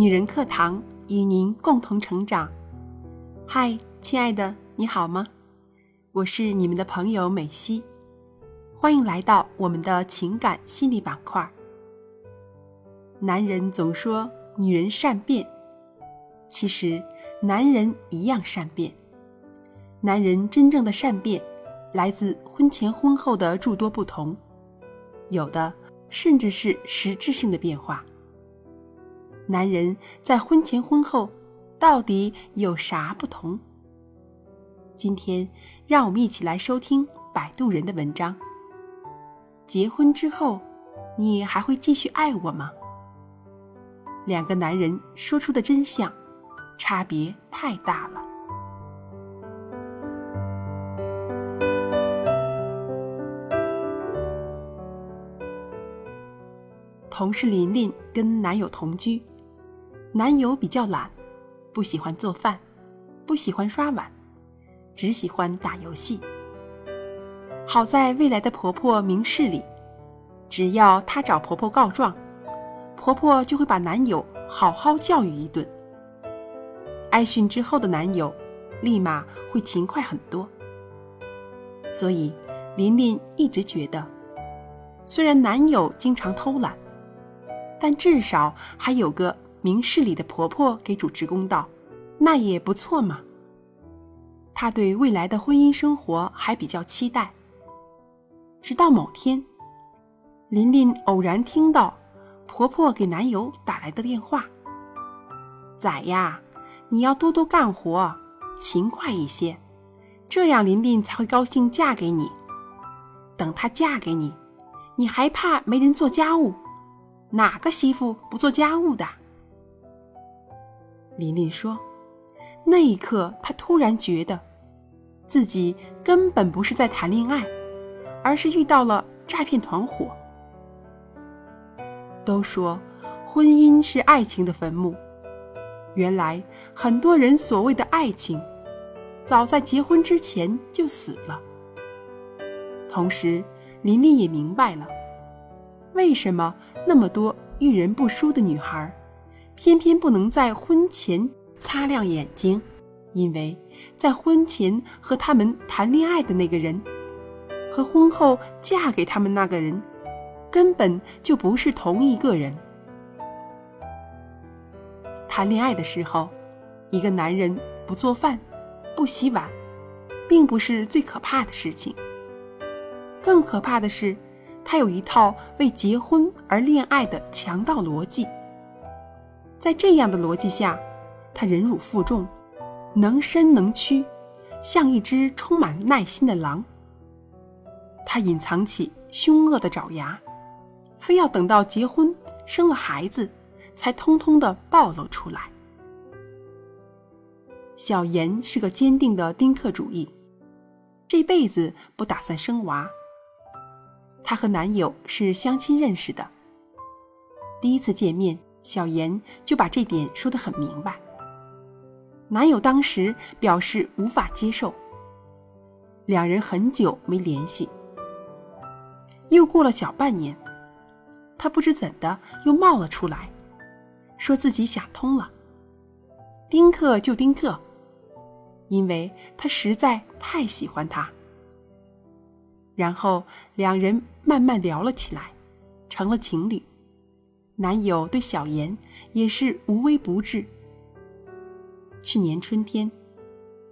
女人课堂与您共同成长。嗨，亲爱的，你好吗？我是你们的朋友美西，欢迎来到我们的情感心理板块。男人总说女人善变，其实男人一样善变。男人真正的善变，来自婚前婚后的诸多不同，有的甚至是实质性的变化。男人在婚前婚后到底有啥不同？今天让我们一起来收听摆渡人的文章。结婚之后，你还会继续爱我吗？两个男人说出的真相，差别太大了。同事琳琳跟男友同居，男友比较懒，不喜欢做饭，不喜欢刷碗，只喜欢打游戏。好在未来的婆婆明事理，只要她找婆婆告状，婆婆就会把男友好好教育一顿。挨训之后的男友，立马会勤快很多。所以，琳琳一直觉得，虽然男友经常偷懒。但至少还有个明事理的婆婆给主持公道，那也不错嘛。她对未来的婚姻生活还比较期待。直到某天，琳琳偶然听到婆婆给男友打来的电话：“仔呀，你要多多干活，勤快一些，这样琳琳才会高兴嫁给你。等她嫁给你，你还怕没人做家务？”哪个媳妇不做家务的？琳琳说：“那一刻，她突然觉得，自己根本不是在谈恋爱，而是遇到了诈骗团伙。都说婚姻是爱情的坟墓，原来很多人所谓的爱情，早在结婚之前就死了。同时，琳琳也明白了。”为什么那么多遇人不淑的女孩，偏偏不能在婚前擦亮眼睛？因为在婚前和他们谈恋爱的那个人，和婚后嫁给他们那个人，根本就不是同一个人。谈恋爱的时候，一个男人不做饭、不洗碗，并不是最可怕的事情。更可怕的是。他有一套为结婚而恋爱的强盗逻辑，在这样的逻辑下，他忍辱负重，能伸能屈，像一只充满耐心的狼。他隐藏起凶恶的爪牙，非要等到结婚生了孩子，才通通的暴露出来。小妍是个坚定的丁克主义，这辈子不打算生娃。她和男友是相亲认识的。第一次见面，小妍就把这点说得很明白。男友当时表示无法接受，两人很久没联系。又过了小半年，他不知怎的又冒了出来，说自己想通了，丁克就丁克，因为他实在太喜欢他。然后两人慢慢聊了起来，成了情侣。男友对小妍也是无微不至。去年春天，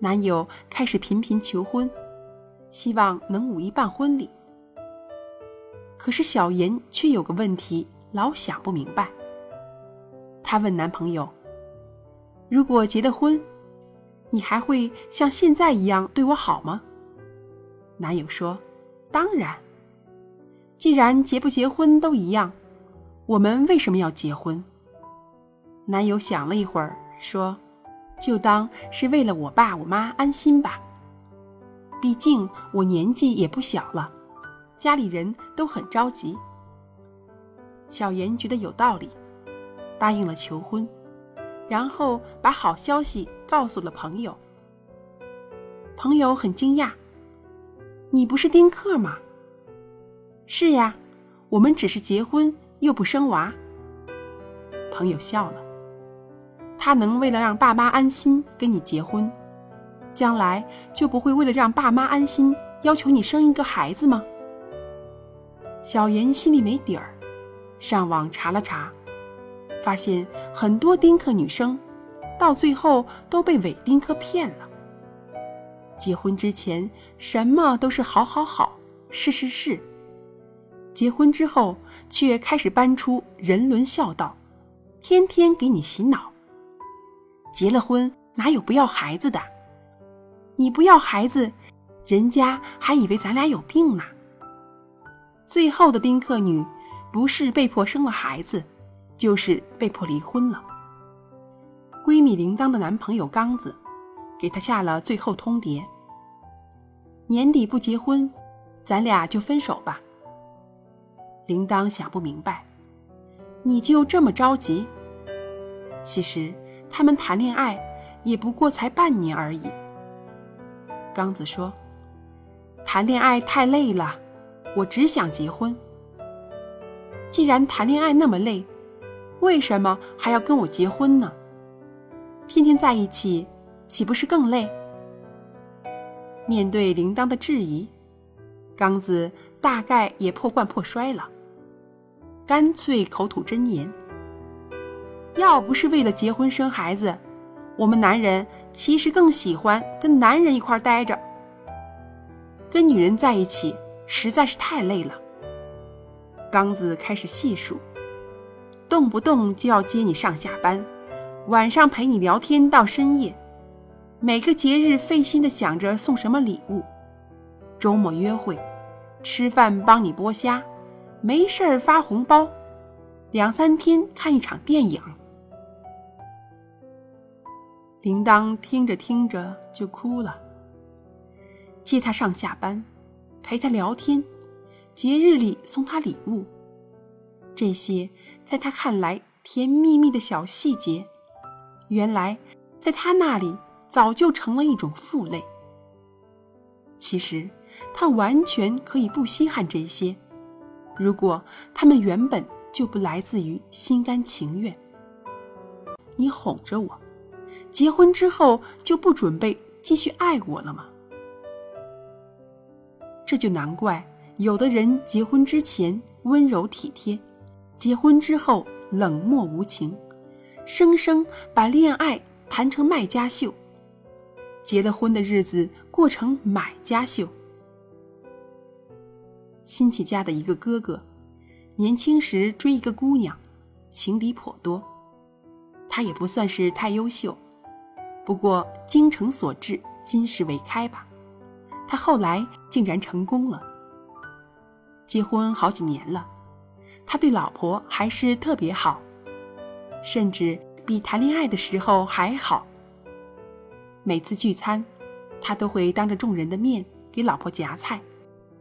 男友开始频频求婚，希望能五一办婚礼。可是小妍却有个问题，老想不明白。她问男朋友：“如果结了婚，你还会像现在一样对我好吗？”男友说。当然，既然结不结婚都一样，我们为什么要结婚？男友想了一会儿，说：“就当是为了我爸我妈安心吧。毕竟我年纪也不小了，家里人都很着急。”小妍觉得有道理，答应了求婚，然后把好消息告诉了朋友。朋友很惊讶。你不是丁克吗？是呀，我们只是结婚又不生娃。朋友笑了，他能为了让爸妈安心跟你结婚，将来就不会为了让爸妈安心要求你生一个孩子吗？小妍心里没底儿，上网查了查，发现很多丁克女生到最后都被伪丁克骗了。结婚之前什么都是好好好，是是是。结婚之后却开始搬出人伦孝道，天天给你洗脑。结了婚哪有不要孩子的？你不要孩子，人家还以为咱俩有病呢。最后的丁克女，不是被迫生了孩子，就是被迫离婚了。闺蜜铃铛的男朋友刚子，给她下了最后通牒：年底不结婚，咱俩就分手吧。铃铛想不明白，你就这么着急？其实他们谈恋爱也不过才半年而已。刚子说：“谈恋爱太累了。”我只想结婚。既然谈恋爱那么累，为什么还要跟我结婚呢？天天在一起，岂不是更累？面对铃铛的质疑，刚子大概也破罐破摔了，干脆口吐真言：要不是为了结婚生孩子，我们男人其实更喜欢跟男人一块待着，跟女人在一起。实在是太累了。刚子开始细数，动不动就要接你上下班，晚上陪你聊天到深夜，每个节日费心的想着送什么礼物，周末约会，吃饭帮你剥虾，没事儿发红包，两三天看一场电影。铃铛听着听着就哭了，接他上下班。陪他聊天，节日里送他礼物，这些在他看来甜蜜蜜的小细节，原来在他那里早就成了一种负累。其实他完全可以不稀罕这些，如果他们原本就不来自于心甘情愿。你哄着我，结婚之后就不准备继续爱我了吗？这就难怪，有的人结婚之前温柔体贴，结婚之后冷漠无情，生生把恋爱谈成卖家秀，结了婚的日子过成买家秀。亲戚家的一个哥哥，年轻时追一个姑娘，情敌颇多，他也不算是太优秀，不过精诚所至，金石为开吧。他后来竟然成功了。结婚好几年了，他对老婆还是特别好，甚至比谈恋爱的时候还好。每次聚餐，他都会当着众人的面给老婆夹菜；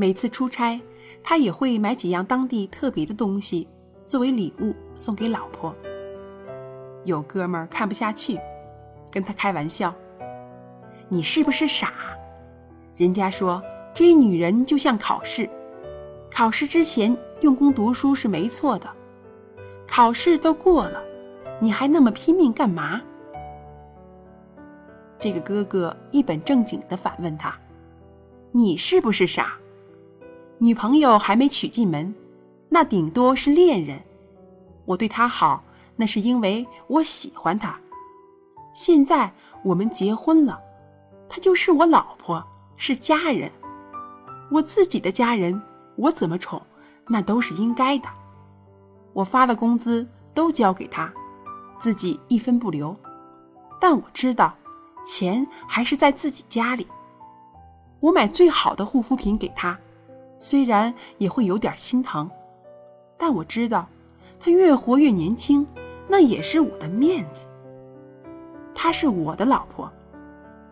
每次出差，他也会买几样当地特别的东西作为礼物送给老婆。有哥们儿看不下去，跟他开玩笑：“你是不是傻？”人家说追女人就像考试，考试之前用功读书是没错的，考试都过了，你还那么拼命干嘛？这个哥哥一本正经的反问他：“你是不是傻？女朋友还没娶进门，那顶多是恋人。我对她好，那是因为我喜欢她。现在我们结婚了，她就是我老婆。”是家人，我自己的家人，我怎么宠，那都是应该的。我发了工资都交给她，自己一分不留。但我知道，钱还是在自己家里。我买最好的护肤品给她，虽然也会有点心疼，但我知道，他越活越年轻，那也是我的面子。她是我的老婆，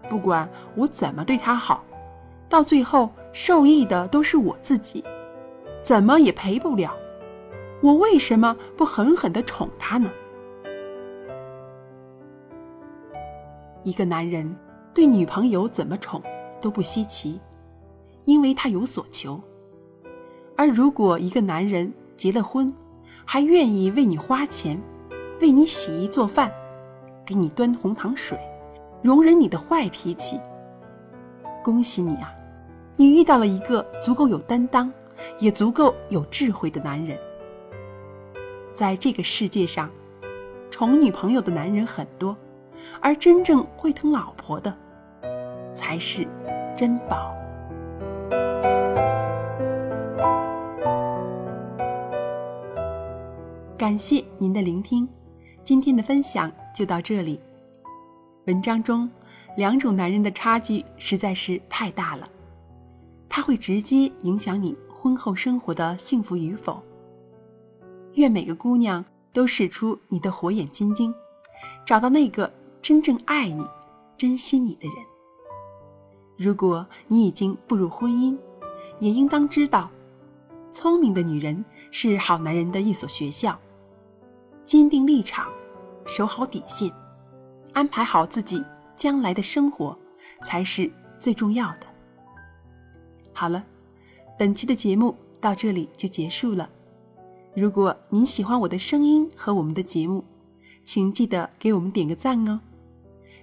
不管我怎么对她好。到最后受益的都是我自己，怎么也赔不了。我为什么不狠狠的宠他呢？一个男人对女朋友怎么宠都不稀奇，因为他有所求。而如果一个男人结了婚，还愿意为你花钱，为你洗衣做饭，给你端红糖水，容忍你的坏脾气。恭喜你啊，你遇到了一个足够有担当，也足够有智慧的男人。在这个世界上，宠女朋友的男人很多，而真正会疼老婆的，才是珍宝。感谢您的聆听，今天的分享就到这里。文章中两种男人的差距实在是太大了，它会直接影响你婚后生活的幸福与否。愿每个姑娘都使出你的火眼金睛，找到那个真正爱你、珍惜你的人。如果你已经步入婚姻，也应当知道，聪明的女人是好男人的一所学校。坚定立场，守好底线，安排好自己将来的生活，才是最重要的。好了，本期的节目到这里就结束了。如果您喜欢我的声音和我们的节目，请记得给我们点个赞哦。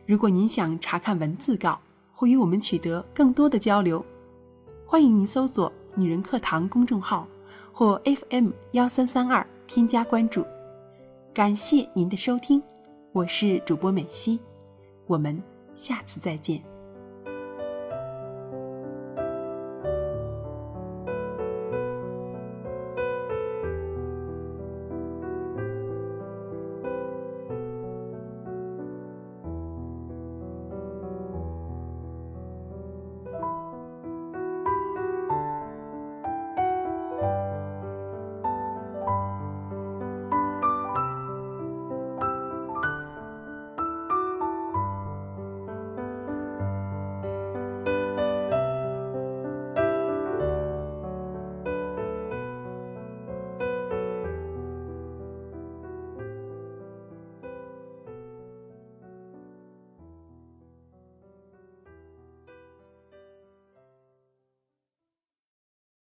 如果您想查看文字稿或与我们取得更多的交流，欢迎您搜索“女人课堂”公众号或 FM 幺三三二添加关注。感谢您的收听，我是主播美西，我们下次再见。